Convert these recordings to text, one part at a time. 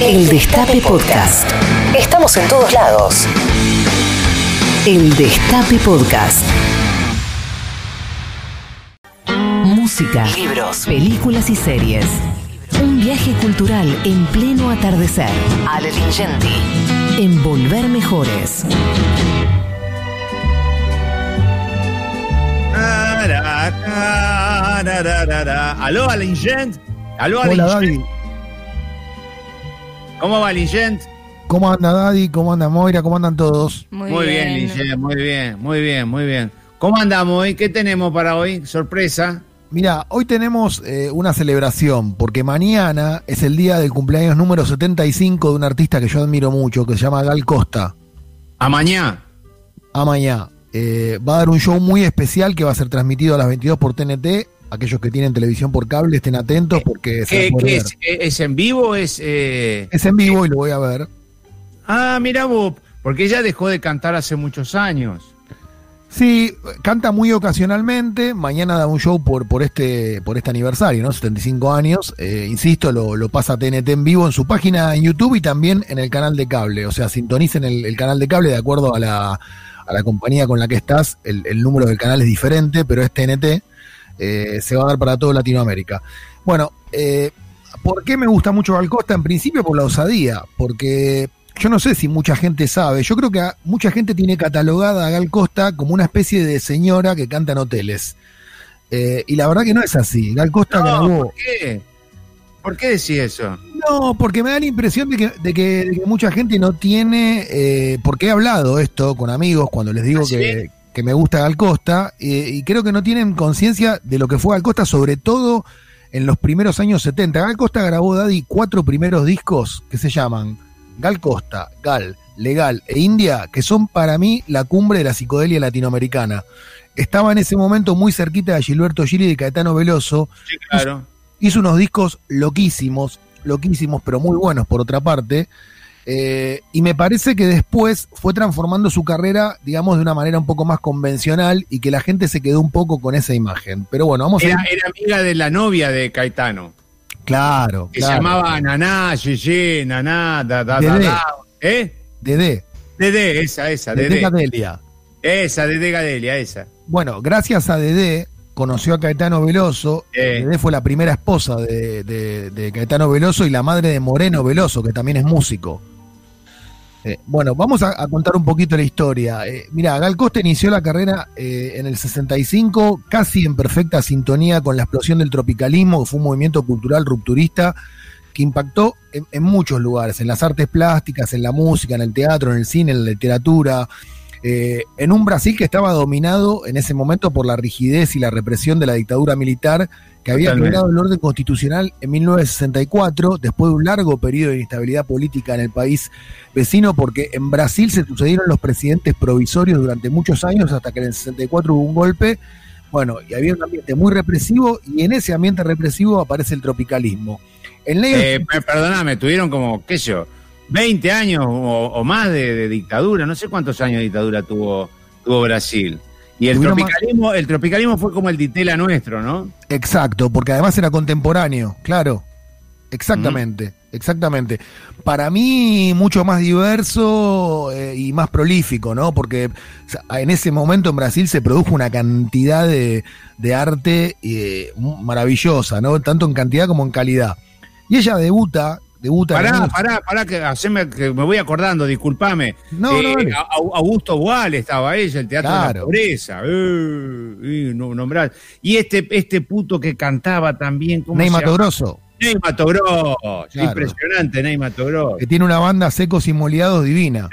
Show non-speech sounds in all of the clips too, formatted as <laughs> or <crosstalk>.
El Destape Podcast. Estamos en todos lados. El Destape Podcast. Música, libros, películas y series. Un viaje cultural en pleno atardecer. Ale Lingenti. En Volver Mejores. Aló, Alingent. Aló, Hola, Alingent. ¿Cómo va, Alingent? ¿Cómo anda Daddy? ¿Cómo anda Moira? ¿Cómo andan todos? Muy, Muy bien, Lingent, muy bien, muy bien, muy bien. ¿Cómo andamos hoy? ¿Qué tenemos para hoy? Sorpresa. Mira, hoy tenemos eh, una celebración, porque mañana es el día del cumpleaños número 75 de un artista que yo admiro mucho, que se llama Gal Costa. A mañana. A mañana. Eh, va a dar un show muy especial que va a ser transmitido a las 22 por TNT. Aquellos que tienen televisión por cable estén atentos porque se ¿Qué, es? ¿Eh, ¿Es en vivo? ¿Es, eh? Es en vivo y lo voy a ver. Ah, mira vos, porque ella dejó de cantar hace muchos años. Sí, canta muy ocasionalmente. Mañana da un show por, por, este, por este aniversario, ¿no? 75 años. Eh, insisto, lo, lo pasa TNT en vivo en su página en YouTube y también en el canal de cable. O sea, sintonicen el, el canal de cable de acuerdo a la, a la compañía con la que estás. El, el número del canal es diferente, pero es TNT. Eh, se va a dar para todo Latinoamérica. Bueno, eh, ¿por qué me gusta mucho Gal Costa? En principio por la osadía, porque yo no sé si mucha gente sabe, yo creo que mucha gente tiene catalogada a Gal Costa como una especie de señora que canta en hoteles. Eh, y la verdad que no es así. Gal Costa No, grabó. ¿Por qué? ¿Por qué decís eso? No, porque me da la impresión de que, de que- de que mucha gente no tiene, eh, porque he hablado esto con amigos cuando les digo ¿Ah, sí? Que, me gusta Gal Costa, eh, y creo que no tienen conciencia de lo que fue Gal Costa, sobre todo en los primeros años 70. Gal Costa grabó, Daddy, cuatro primeros discos que se llaman Gal Costa, Gal, Legal e India, que son para mí la cumbre de la psicodelia latinoamericana. Estaba en ese momento muy cerquita de Gilberto Gili y de Caetano Veloso, Sí, claro. hizo unos discos loquísimos, loquísimos, pero muy buenos por otra parte. Eh, y me parece que después fue transformando su carrera, digamos, de una manera un poco más convencional y que la gente se quedó un poco con esa imagen. Pero bueno, vamos Era, a era amiga de la novia de Caetano, Claro, que claro. se llamaba Naná, Yeye, Naná, da, da, da, Dedé. da. ¿Eh? Dedé, Dedé, esa, esa, Dedé Dedé. Cadelia. Esa, Dedé Gadelia, esa. Bueno, gracias a Dedé conoció a Caetano Veloso. Eh. Dedé fue la primera esposa de, de- de Caetano Veloso y la madre de Moreno Veloso, que también es músico. Eh, bueno, vamos a, contar un poquito la historia. Eh, mira, Gal Costa inició la carrera eh, en el 65, casi en perfecta sintonía con la explosión del tropicalismo, que fue un movimiento cultural rupturista que impactó en, en muchos lugares, en las artes plásticas, en la música, en el teatro, en el cine, en la literatura, eh, en un Brasil que estaba dominado en ese momento por la rigidez y la represión de la dictadura militar que había quebrado el orden constitucional en 1964, después de un largo periodo de inestabilidad política en el país vecino, porque en Brasil se sucedieron los presidentes provisorios durante muchos años hasta que en el 64 hubo un golpe. Bueno, y había un ambiente muy represivo y en ese ambiente represivo aparece el tropicalismo. El negro Eh, per- perdóname, tuvieron como, qué sé yo, 20 años o, o más de, de dictadura, no sé cuántos años de dictadura tuvo, tuvo Brasil. Y el tropicalismo, el tropicalismo fue como el ditela nuestro, ¿no? Exacto, porque además era contemporáneo, claro. Exactamente, exactamente. Para mí mucho más diverso eh, y más prolífico, ¿no? Porque en ese momento en Brasil se produjo una cantidad de, de arte eh, maravillosa, ¿no? Tanto en cantidad como en calidad. Y ella debuta, debuta. Pará, el- pará, pará, que, haceme, que me voy acordando, discúlpame. No, Eh, no, Au- Augusto Boal estaba ella, el Teatro de la Claro. Pobreza. Eh, eh, no, nombrar. Y este, este puto que cantaba también, ¿cómo Ney Mato? Grosso, Ney Mato Grosso. Claro. Impresionante, Ney Mato Grosso. que tiene una banda secos y moliados divina.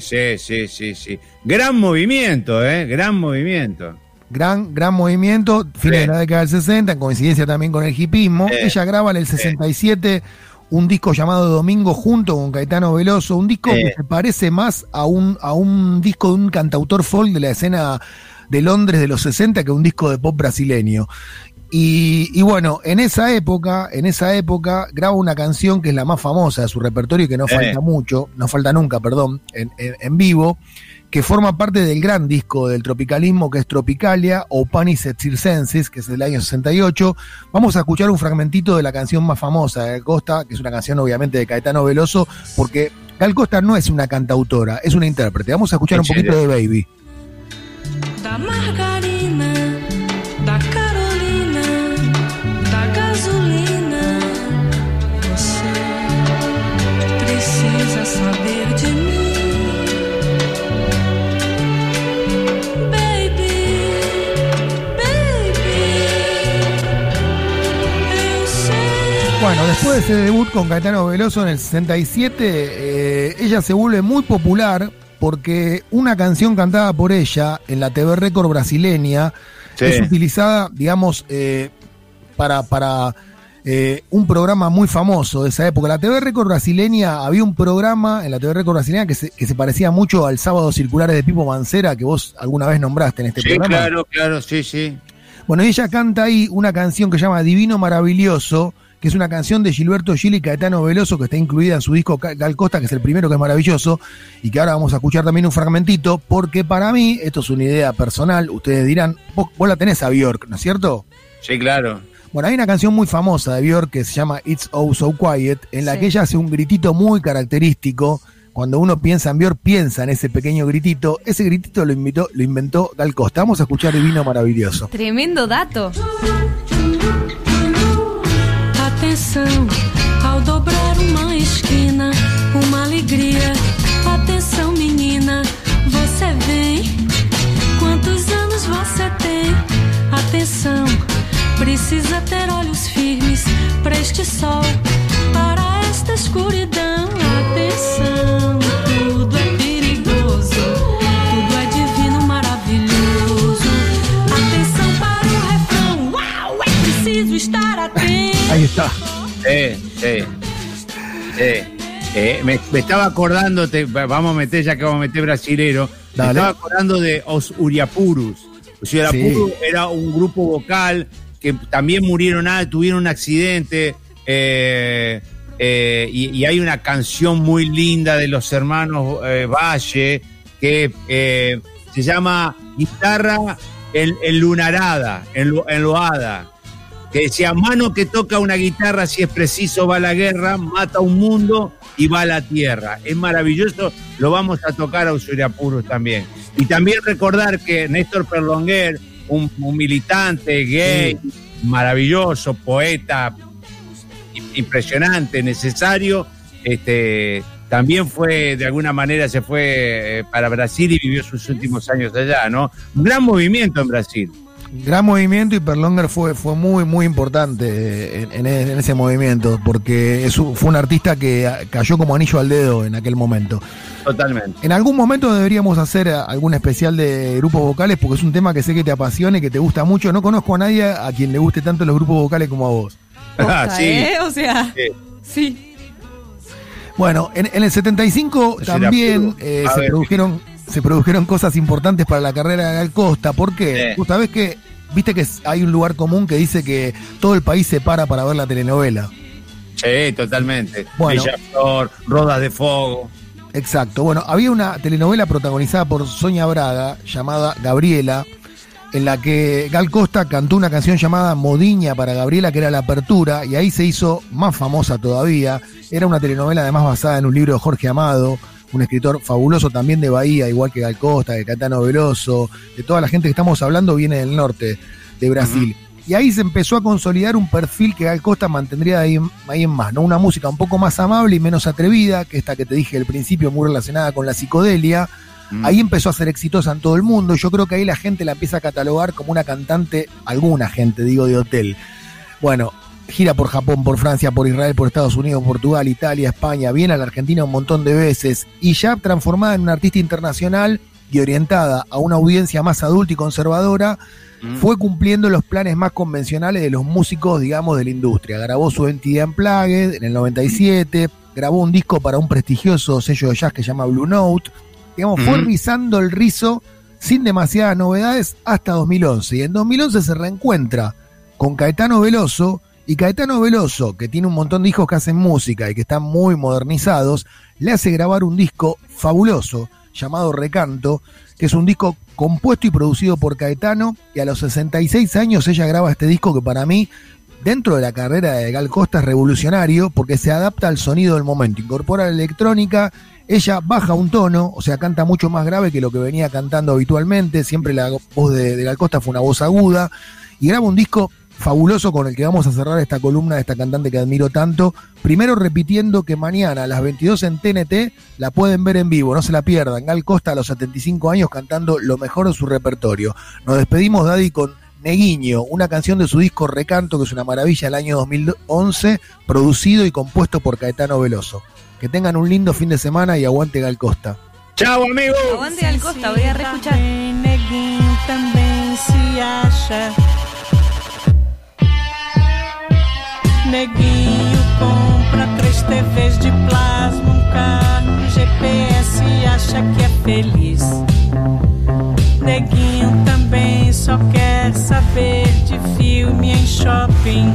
Sí, sí, sí, sí. Gran movimiento, ¿eh? Gran movimiento. Gran, gran movimiento, fines Sí. de la década del 60, en coincidencia también con el hipismo. Sí. Ella graba en el 67 un disco llamado Domingo junto con Caetano Veloso, un disco que se parece más a un, a un disco de un cantautor folk de la escena de Londres de los 60 que un disco de pop brasileño. Y, bueno, en esa época, en esa época, graba una canción que es la más famosa de su repertorio y que no Eh. falta mucho, no falta nunca, perdón, en, en- en vivo, que forma parte del gran disco del tropicalismo que es Tropicalia o Panis et Circenses, que es del año 68. Vamos a escuchar un fragmentito de la canción más famosa de Gal Costa, que es una canción obviamente de Caetano Veloso, porque Gal Costa no es una cantautora, es una intérprete. Vamos a escuchar un poquito de Baby. Bueno, después de ese debut con Caetano Veloso en el 67, eh, ella se vuelve muy popular porque una canción cantada por ella en la TV Record brasileña Sí. es utilizada, digamos, eh, para, para eh, un programa muy famoso de esa época. La TV Record brasileña, había un programa en la TV Record brasileña que se, que se parecía mucho al Sábado Circulares de Pipo Mancera que vos alguna vez nombraste en este Sí, programa. claro, claro, sí, sí. Bueno, ella canta ahí una canción que se llama Divino Maravilloso, que es una canción de Gilberto Gil y Caetano Veloso que está incluida en su disco Gal Costa, que es el primero que es maravilloso, y que ahora vamos a escuchar también un fragmentito, porque para mí, esto es una idea personal, ustedes dirán, vos, vos la tenés a Bjork, ¿no es cierto? Sí, claro. Bueno, hay una canción muy famosa de Bjork que se llama It's Oh So Quiet, en la Sí. que ella hace un gritito muy característico. Cuando uno piensa en Bjork, piensa en ese pequeño gritito. Ese gritito lo, invitó, lo inventó Gal Costa. Vamos a escuchar Divino Maravilloso. Tremendo dato. Atenção, ao dobrar uma esquina, uma alegria. Atenção, menina, você vem. Quantos anos você tem? Atenção, precisa ter olhos firmes para este sol, para esta escuridão. Atenção, está. Eh, me, me estaba acordando, te- vamos a meter, ya que vamos a meter brasilero, me estaba acordando de Os Uriapurus. Los Uriapurus era un grupo vocal que también murieron, ah, tuvieron un accidente, eh, eh, y, y hay una canción muy linda de los hermanos Valle que se llama Guitarra en, Enlunarada, enlu- enloada que decía, mano que toca una guitarra, si es preciso, va a la guerra, mata a un mundo y va a la tierra. Es maravilloso, lo vamos a tocar a Usuriapuros también. Y también recordar que Néstor Perlonguer, un, un militante gay, maravilloso, poeta, im- impresionante, necesario, este, también fue, de alguna manera, se fue eh, para Brasil y vivió sus últimos años allá, ¿no? Un gran movimiento en Brasil. Gran movimiento y Perlonger fue, fue muy, muy importante en, en- en ese movimiento, porque es fue un artista que ah, cayó como anillo al dedo en aquel momento. Totalmente. En algún momento deberíamos hacer ah, algún especial de grupos vocales, porque es un tema que sé que te apasiona y que te gusta mucho. No conozco a nadie a quien le guste tanto los grupos vocales como a vos. <laughs> Ah, Posta, sí. ¿eh? O sea, Sí. sí. Bueno, en, en el 75 Será también eh, se ver. produjeron se produjeron cosas importantes para la carrera de Gal Costa. ¿Por qué? Sí. Vos sabés que, viste que hay un lugar común que dice que todo el país se para para ver la telenovela. Sí, totalmente. Bueno. Flor, Rodas de Fuego. Exacto. Bueno, había una telenovela protagonizada por Sonia Braga llamada Gabriela, en la que Gal Costa cantó una canción llamada Modiña para Gabriela, que era la apertura, y ahí se hizo más famosa todavía. Era una telenovela además basada en un libro de Jorge Amado, un escritor fabuloso también de Bahía, igual que Gal Costa, de Catano Veloso, de toda la gente que estamos hablando viene del norte de Brasil. Y ahí se empezó a consolidar un perfil que Gal Costa mantendría ahí, en- ahí en más, ¿no? Una música un poco más amable y menos atrevida, que esta que te dije al principio, muy relacionada con la psicodelia. Mm. Ahí empezó a ser exitosa en todo el mundo. y Yo creo que ahí la gente la empieza a catalogar como una cantante, alguna gente, digo, de hotel. Bueno, gira por Japón, por Francia, por Israel, por Estados Unidos, Portugal, Italia, España, viene a la Argentina un montón de veces y ya transformada en una artista internacional y orientada a una audiencia más adulta y conservadora, Mm. fue cumpliendo los planes más convencionales de los músicos, digamos, de la industria. Grabó su entidad en Plague en el 97, grabó un disco para un prestigioso sello de jazz que se llama Blue Note. Digamos, fue Ujú. rizando el rizo sin demasiadas novedades hasta 2011. Y en 2011 se reencuentra con Caetano Veloso. Y Caetano Veloso, que tiene un montón de hijos que hacen música y que están muy modernizados, le hace grabar un disco fabuloso llamado Recanto, que es un disco compuesto y producido por Caetano. Y a los 66 años ella graba este disco que para mí, dentro de la carrera de Gal Costa, es revolucionario porque se adapta al sonido del momento, incorpora la electrónica. Ella baja un tono, o sea, canta mucho más grave que lo que venía cantando habitualmente. Siempre la voz de, de Gal Costa fue una voz aguda. Y graba un disco fabuloso con el que vamos a cerrar esta columna de esta cantante que admiro tanto. Primero repitiendo que mañana a las 22 en TNT la pueden ver en vivo, no se la pierdan. Gal Costa a los 75 años cantando lo mejor de su repertorio. Nos despedimos, Daddy, con Neguiño, una canción de su disco Recanto, que es una maravilla del año 2011, producido y compuesto por Caetano Veloso. Que tengan un lindo fin de semana y aguante Gal Costa. Chao, amigo. Aguante al costa, voy a reescuchar. Neguinho compra três TVs de plasma, um carro, um GPS e acha que é feliz. Neguinho também só quer saber de filme em shopping.